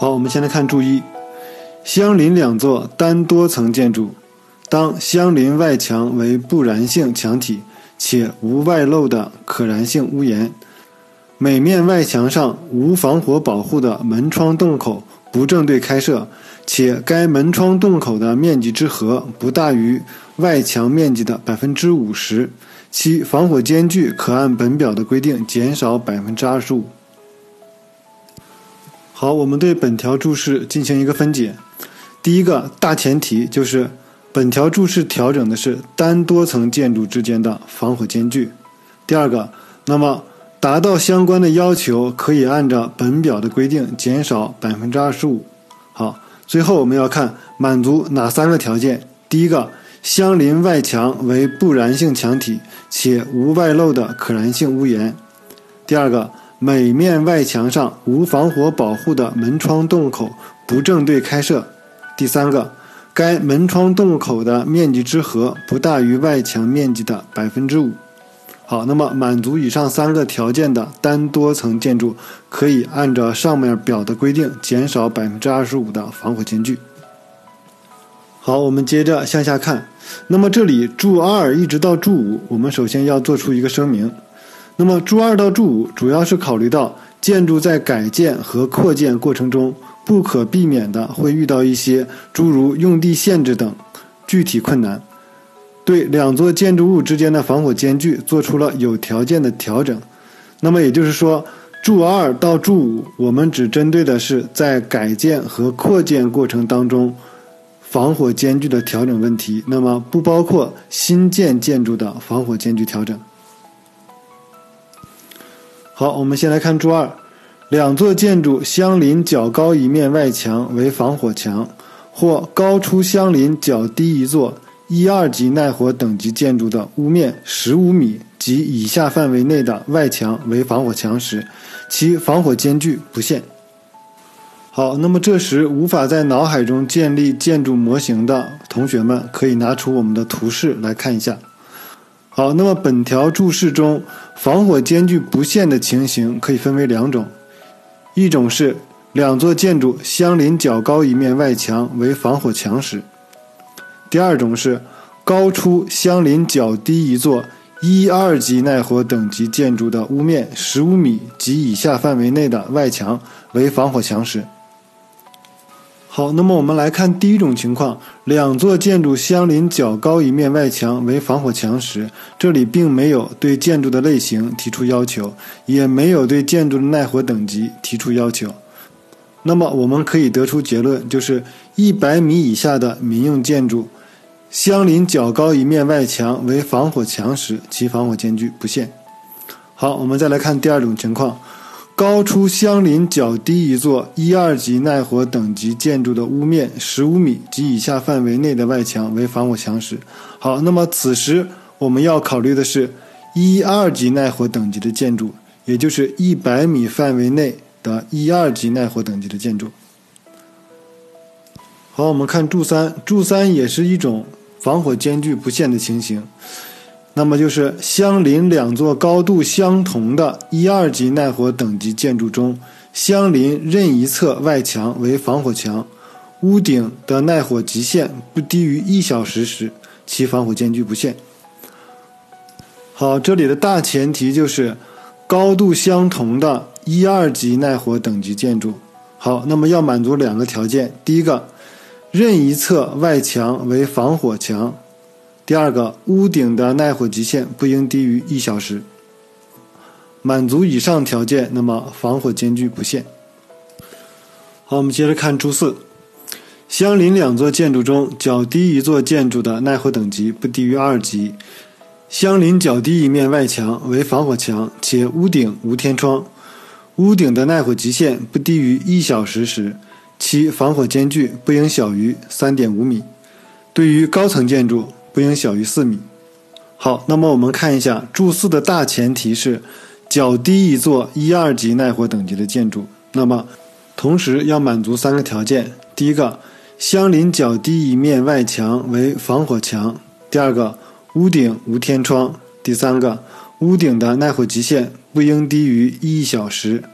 好，我们先来看注一，相邻两座单多层建筑，当相邻外墙为不燃性墙体，且无外露的可燃性屋檐，每面外墙上无防火保护的门窗洞口不正对开设，且该门窗洞口的面积之和不大于外墙面积的百分之五十。其防火间距可按本表的规定减少百分之二十五。好，我们对本条注释进行一个分解。第一个大前提就是本条注释调整的是单多层建筑之间的防火间距。第二个，那么达到相关的要求，可以按照本表的规定减少百分之二十五。好，最后我们要看满足哪三个条件？第一个。相邻外墙为不燃性墙体，且无外露的可燃性屋檐。第二个，每面外墙上无防火保护的门窗洞口不正对开设。第三个，该门窗洞口的面积之和不大于外墙面积的百分之五。好，那么满足以上三个条件的单多层建筑，可以按照上面表的规定减少百分之二十五的防火间距。好，我们接着向下看。那么这里注二一直到注五，我们首先要做出一个声明。那么注二到注五主要是考虑到建筑在改建和扩建过程中不可避免的会遇到一些诸如用地限制等具体困难，对两座建筑物之间的防火间距做出了有条件的调整。那么也就是说，注二到注五，我们只针对的是在改建和扩建过程当中。防火间距的调整问题，那么不包括新建建筑的防火间距调整。好，我们先来看注二：两座建筑相邻较高一面外墙为防火墙，或高出相邻较低一座一二级耐火等级建筑的屋面十五米及以下范围内的外墙为防火墙时，其防火间距不限。好，那么这时无法在脑海中建立建筑模型的同学们，可以拿出我们的图示来看一下。好，那么本条注释中防火间距不限的情形可以分为两种，一种是两座建筑相邻较高一面外墙为防火墙时；第二种是高出相邻较低一座一二级耐火等级建筑的屋面十五米及以下范围内的外墙为防火墙时。好，那么我们来看第一种情况，两座建筑相邻较高一面外墙为防火墙时，这里并没有对建筑的类型提出要求，也没有对建筑的耐火等级提出要求。那么我们可以得出结论，就是一百米以下的民用建筑相邻较高一面外墙为防火墙时，其防火间距不限。好，我们再来看第二种情况。高出相邻较低一座一二级耐火等级建筑的屋面十五米及以下范围内的外墙为防火墙时，好，那么此时我们要考虑的是一二级耐火等级的建筑，也就是一百米范围内的一二级耐火等级的建筑。好，我们看柱三，柱三也是一种防火间距不限的情形。那么就是相邻两座高度相同的一二级耐火等级建筑中，相邻任一侧外墙为防火墙，屋顶的耐火极限不低于一小时时，其防火间距不限。好，这里的大前提就是高度相同的一二级耐火等级建筑。好，那么要满足两个条件：第一个，任一侧外墙为防火墙。第二个，屋顶的耐火极限不应低于一小时。满足以上条件，那么防火间距不限。好，我们接着看注四：相邻两座建筑中，较低一座建筑的耐火等级不低于二级；相邻较低一面外墙为防火墙，且屋顶无天窗，屋顶的耐火极限不低于一小时时，其防火间距不应小于三点五米。对于高层建筑，不应小于四米。好，那么我们看一下注四的大前提是较低一座一二级耐火等级的建筑。那么，同时要满足三个条件：第一个，相邻较低一面外墙为防火墙；第二个，屋顶无天窗；第三个，屋顶的耐火极限不应低于一小时。